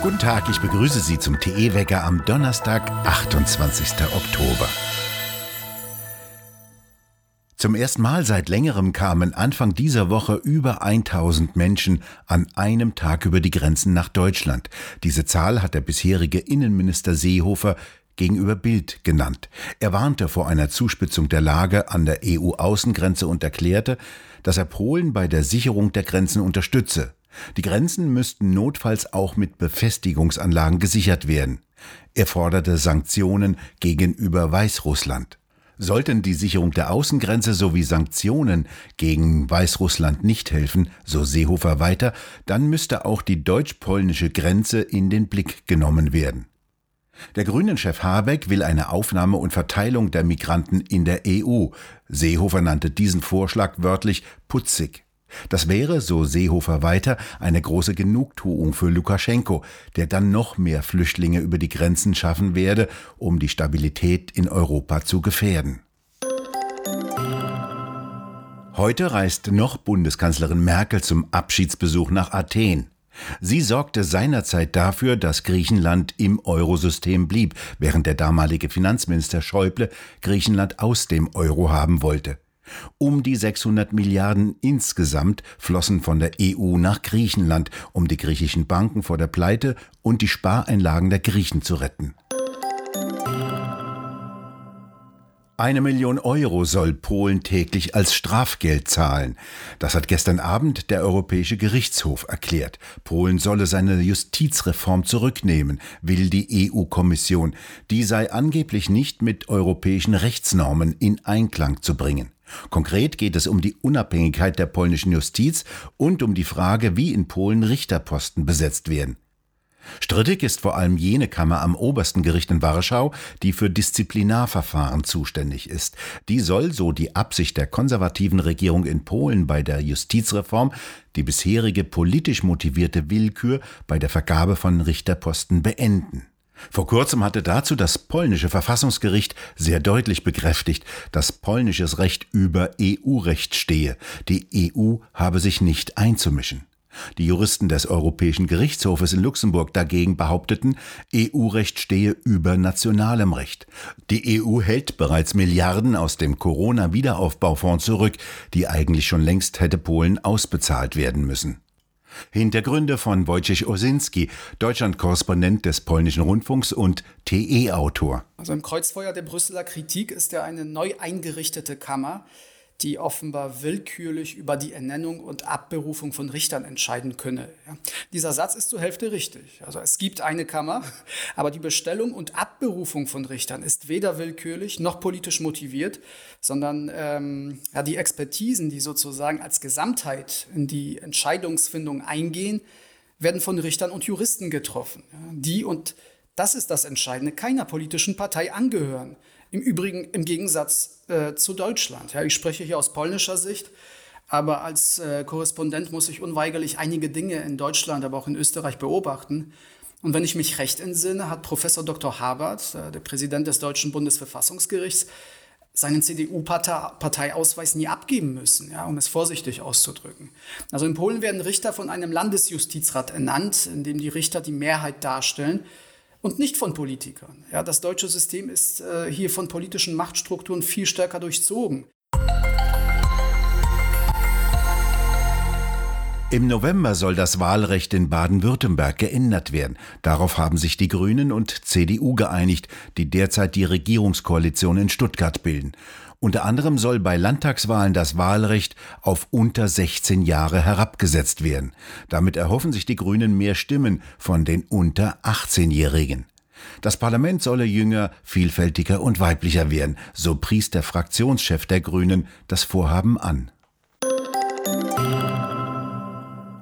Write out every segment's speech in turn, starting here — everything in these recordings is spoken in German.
Guten Tag, ich begrüße Sie zum TE-Wecker am Donnerstag, 28. Oktober. Zum ersten Mal seit längerem kamen Anfang dieser Woche über 1000 Menschen an einem Tag über die Grenzen nach Deutschland. Diese Zahl hat der bisherige Innenminister Seehofer gegenüber Bild genannt. Er warnte vor einer Zuspitzung der Lage an der EU-Außengrenze und erklärte, dass er Polen bei der Sicherung der Grenzen unterstütze. Die Grenzen müssten notfalls auch mit Befestigungsanlagen gesichert werden. Er forderte Sanktionen gegenüber Weißrussland. Sollten die Sicherung der Außengrenze sowie Sanktionen gegen Weißrussland nicht helfen, so Seehofer weiter, dann müsste auch die deutsch-polnische Grenze in den Blick genommen werden. Der Grünen-Chef Habeck will eine Aufnahme und Verteilung der Migranten in der EU. Seehofer nannte diesen Vorschlag wörtlich putzig. Das wäre, so Seehofer weiter, eine große Genugtuung für Lukaschenko, der dann noch mehr Flüchtlinge über die Grenzen schaffen werde, um die Stabilität in Europa zu gefährden. Heute reist noch Bundeskanzlerin Merkel zum Abschiedsbesuch nach Athen. Sie sorgte seinerzeit dafür, dass Griechenland im Eurosystem blieb, während der damalige Finanzminister Schäuble Griechenland aus dem Euro haben wollte. Um die 600 Milliarden insgesamt flossen von der EU nach Griechenland, um die griechischen Banken vor der Pleite und die Spareinlagen der Griechen zu retten. Eine Million Euro soll Polen täglich als Strafgeld zahlen. Das hat gestern Abend der Europäische Gerichtshof erklärt. Polen solle seine Justizreform zurücknehmen, will die EU-Kommission. Die sei angeblich nicht mit europäischen Rechtsnormen in Einklang zu bringen. Konkret geht es um die Unabhängigkeit der polnischen Justiz und um die Frage, wie in Polen Richterposten besetzt werden. Strittig ist vor allem jene Kammer am obersten Gericht in Warschau, die für Disziplinarverfahren zuständig ist. Die soll, so die Absicht der konservativen Regierung in Polen bei der Justizreform, die bisherige politisch motivierte Willkür bei der Vergabe von Richterposten beenden. Vor kurzem hatte dazu das polnische Verfassungsgericht sehr deutlich bekräftigt, dass polnisches Recht über EU-Recht stehe. Die EU habe sich nicht einzumischen. Die Juristen des Europäischen Gerichtshofes in Luxemburg dagegen behaupteten, EU-Recht stehe über nationalem Recht. Die EU hält bereits Milliarden aus dem Corona-Wiederaufbaufonds zurück, die eigentlich schon längst hätte Polen ausbezahlt werden müssen. Hintergründe von Wojciech Osinski, Deutschland-Korrespondent des polnischen Rundfunks und TE-Autor. Also im Kreuzfeuer der Brüsseler Kritik ist ja eine neu eingerichtete Kammer, die offenbar willkürlich über die Ernennung und Abberufung von Richtern entscheiden könne. Ja. Dieser Satz ist zur Hälfte richtig. Also es gibt eine Kammer, aber die Bestellung und Abberufung von Richtern ist weder willkürlich noch politisch motiviert, sondern ähm, ja, die Expertisen, die sozusagen als Gesamtheit in die Entscheidungsfindung eingehen, werden von Richtern und Juristen getroffen, ja, die und das ist das Entscheidende, keiner politischen Partei angehören. Im Übrigen im Gegensatz äh, zu Deutschland. Ja, ich spreche hier aus polnischer Sicht, aber als äh, Korrespondent muss ich unweigerlich einige Dinge in Deutschland, aber auch in Österreich beobachten. Und wenn ich mich recht entsinne, hat Professor Dr. Habert, äh, der Präsident des Deutschen Bundesverfassungsgerichts, seinen CDU-Parteiausweis nie abgeben müssen, ja, um es vorsichtig auszudrücken. Also in Polen werden Richter von einem Landesjustizrat ernannt, in dem die Richter die Mehrheit darstellen und nicht von Politikern. Ja, das deutsche System ist äh, hier von politischen Machtstrukturen viel stärker durchzogen. Im November soll das Wahlrecht in Baden-Württemberg geändert werden. Darauf haben sich die Grünen und CDU geeinigt, die derzeit die Regierungskoalition in Stuttgart bilden. Unter anderem soll bei Landtagswahlen das Wahlrecht auf unter 16 Jahre herabgesetzt werden. Damit erhoffen sich die Grünen mehr Stimmen von den unter 18-Jährigen. Das Parlament solle jünger, vielfältiger und weiblicher werden, so pries der Fraktionschef der Grünen das Vorhaben an.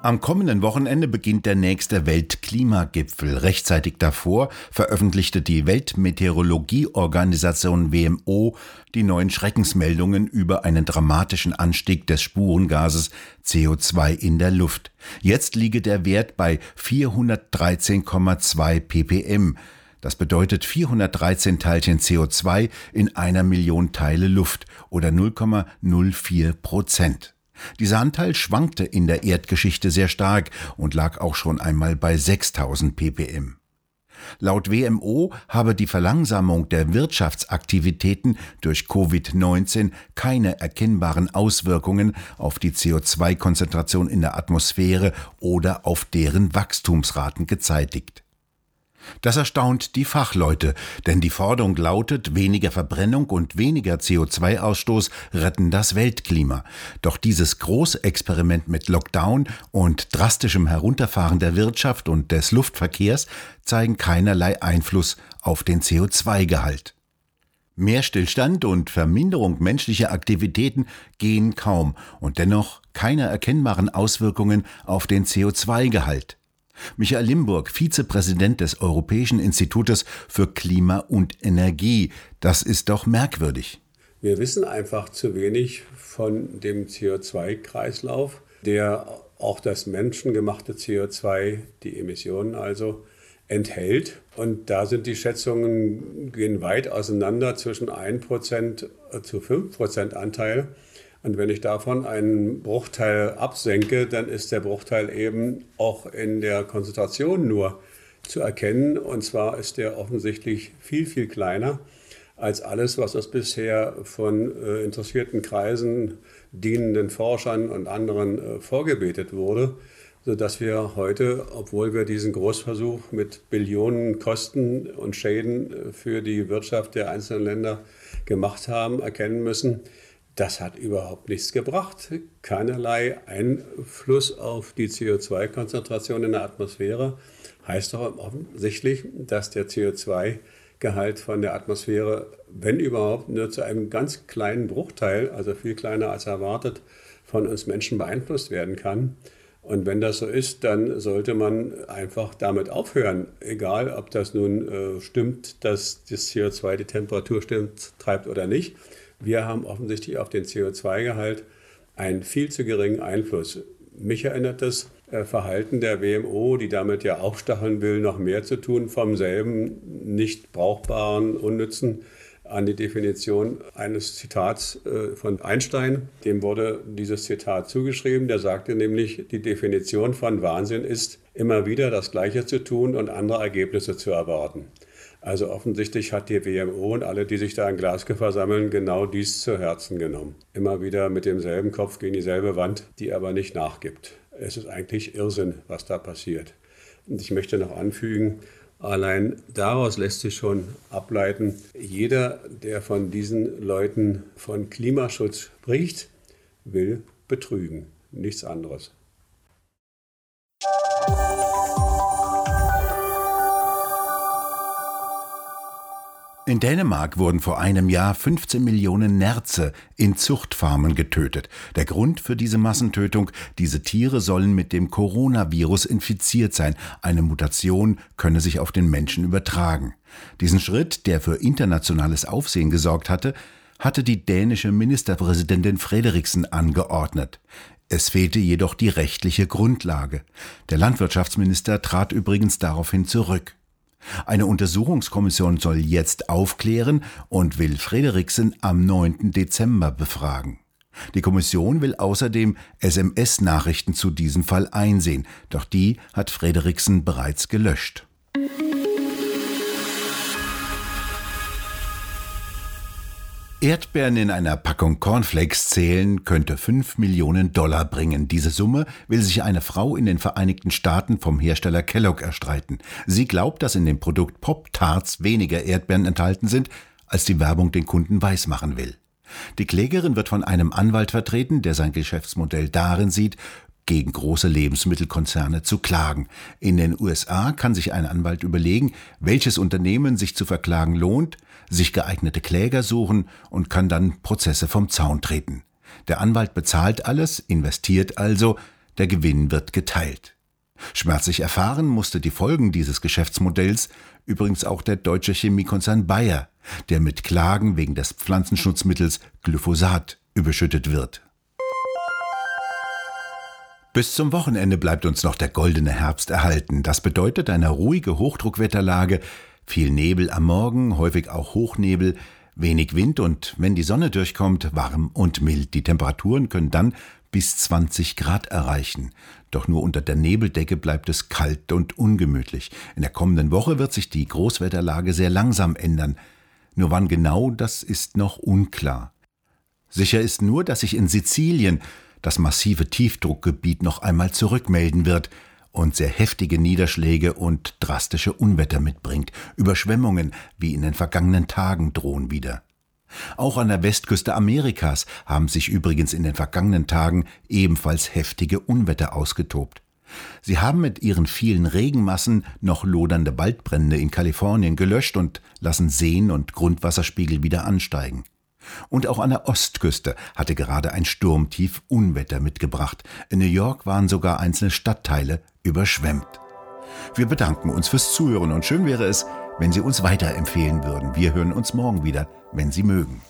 Am kommenden Wochenende beginnt der nächste Weltklimagipfel. Rechtzeitig davor veröffentlichte die Weltmeteorologieorganisation WMO die neuen Schreckensmeldungen über einen dramatischen Anstieg des Spurengases CO2 in der Luft. Jetzt liege der Wert bei 413,2 ppm. Das bedeutet 413 Teilchen CO2 in einer Million Teile Luft oder 0,04 Prozent. Dieser Anteil schwankte in der Erdgeschichte sehr stark und lag auch schon einmal bei 6000 ppm. Laut WMO habe die Verlangsamung der Wirtschaftsaktivitäten durch Covid-19 keine erkennbaren Auswirkungen auf die CO2-Konzentration in der Atmosphäre oder auf deren Wachstumsraten gezeitigt. Das erstaunt die Fachleute, denn die Forderung lautet, weniger Verbrennung und weniger CO2-Ausstoß retten das Weltklima. Doch dieses Großexperiment mit Lockdown und drastischem Herunterfahren der Wirtschaft und des Luftverkehrs zeigen keinerlei Einfluss auf den CO2-Gehalt. Mehr Stillstand und Verminderung menschlicher Aktivitäten gehen kaum und dennoch keine erkennbaren Auswirkungen auf den CO2-Gehalt. Michael Limburg, Vizepräsident des Europäischen Institutes für Klima und Energie. Das ist doch merkwürdig. Wir wissen einfach zu wenig von dem CO2-Kreislauf, der auch das menschengemachte CO2, die Emissionen also, enthält. Und da sind die Schätzungen gehen weit auseinander zwischen 1% zu 5% Anteil. Und wenn ich davon einen Bruchteil absenke, dann ist der Bruchteil eben auch in der Konzentration nur zu erkennen. Und zwar ist der offensichtlich viel, viel kleiner als alles, was uns bisher von äh, interessierten Kreisen, dienenden Forschern und anderen äh, vorgebetet wurde, sodass wir heute, obwohl wir diesen Großversuch mit Billionen Kosten und Schäden äh, für die Wirtschaft der einzelnen Länder gemacht haben, erkennen müssen, das hat überhaupt nichts gebracht. Keinerlei Einfluss auf die CO2-Konzentration in der Atmosphäre. Heißt doch offensichtlich, dass der CO2-Gehalt von der Atmosphäre, wenn überhaupt, nur zu einem ganz kleinen Bruchteil, also viel kleiner als erwartet, von uns Menschen beeinflusst werden kann. Und wenn das so ist, dann sollte man einfach damit aufhören. Egal, ob das nun äh, stimmt, dass das CO2 die Temperatur stimmt, treibt oder nicht. Wir haben offensichtlich auf den CO2-Gehalt einen viel zu geringen Einfluss. Mich erinnert das äh, Verhalten der WMO, die damit ja aufstacheln will, noch mehr zu tun vom selben nicht brauchbaren, unnützen an die Definition eines Zitats äh, von Einstein. Dem wurde dieses Zitat zugeschrieben. Der sagte nämlich, die Definition von Wahnsinn ist, immer wieder das Gleiche zu tun und andere Ergebnisse zu erwarten. Also offensichtlich hat die WMO und alle, die sich da in Glasgow versammeln, genau dies zu Herzen genommen. Immer wieder mit demselben Kopf gegen dieselbe Wand, die aber nicht nachgibt. Es ist eigentlich Irrsinn, was da passiert. Und ich möchte noch anfügen, allein daraus lässt sich schon ableiten, jeder, der von diesen Leuten von Klimaschutz spricht, will betrügen, nichts anderes. In Dänemark wurden vor einem Jahr 15 Millionen Nerze in Zuchtfarmen getötet. Der Grund für diese Massentötung, diese Tiere sollen mit dem Coronavirus infiziert sein. Eine Mutation könne sich auf den Menschen übertragen. Diesen Schritt, der für internationales Aufsehen gesorgt hatte, hatte die dänische Ministerpräsidentin Frederiksen angeordnet. Es fehlte jedoch die rechtliche Grundlage. Der Landwirtschaftsminister trat übrigens daraufhin zurück. Eine Untersuchungskommission soll jetzt aufklären und will Frederiksen am 9. Dezember befragen. Die Kommission will außerdem SMS-Nachrichten zu diesem Fall einsehen, doch die hat Frederiksen bereits gelöscht. Erdbeeren in einer Packung Cornflakes zählen könnte 5 Millionen Dollar bringen. Diese Summe will sich eine Frau in den Vereinigten Staaten vom Hersteller Kellogg erstreiten. Sie glaubt, dass in dem Produkt Pop-Tarts weniger Erdbeeren enthalten sind, als die Werbung den Kunden weismachen will. Die Klägerin wird von einem Anwalt vertreten, der sein Geschäftsmodell darin sieht, gegen große Lebensmittelkonzerne zu klagen. In den USA kann sich ein Anwalt überlegen, welches Unternehmen sich zu verklagen lohnt, sich geeignete Kläger suchen und kann dann Prozesse vom Zaun treten. Der Anwalt bezahlt alles, investiert also, der Gewinn wird geteilt. Schmerzlich erfahren musste die Folgen dieses Geschäftsmodells übrigens auch der deutsche Chemiekonzern Bayer, der mit Klagen wegen des Pflanzenschutzmittels Glyphosat überschüttet wird. Bis zum Wochenende bleibt uns noch der goldene Herbst erhalten. Das bedeutet eine ruhige Hochdruckwetterlage, viel Nebel am Morgen, häufig auch Hochnebel, wenig Wind und wenn die Sonne durchkommt, warm und mild. Die Temperaturen können dann bis 20 Grad erreichen. Doch nur unter der Nebeldecke bleibt es kalt und ungemütlich. In der kommenden Woche wird sich die Großwetterlage sehr langsam ändern. Nur wann genau, das ist noch unklar. Sicher ist nur, dass sich in Sizilien das massive Tiefdruckgebiet noch einmal zurückmelden wird und sehr heftige Niederschläge und drastische Unwetter mitbringt. Überschwemmungen wie in den vergangenen Tagen drohen wieder. Auch an der Westküste Amerikas haben sich übrigens in den vergangenen Tagen ebenfalls heftige Unwetter ausgetobt. Sie haben mit ihren vielen Regenmassen noch lodernde Waldbrände in Kalifornien gelöscht und lassen Seen und Grundwasserspiegel wieder ansteigen. Und auch an der Ostküste hatte gerade ein Sturmtief Unwetter mitgebracht. In New York waren sogar einzelne Stadtteile überschwemmt. Wir bedanken uns fürs Zuhören und schön wäre es, wenn Sie uns weiterempfehlen würden. Wir hören uns morgen wieder, wenn Sie mögen.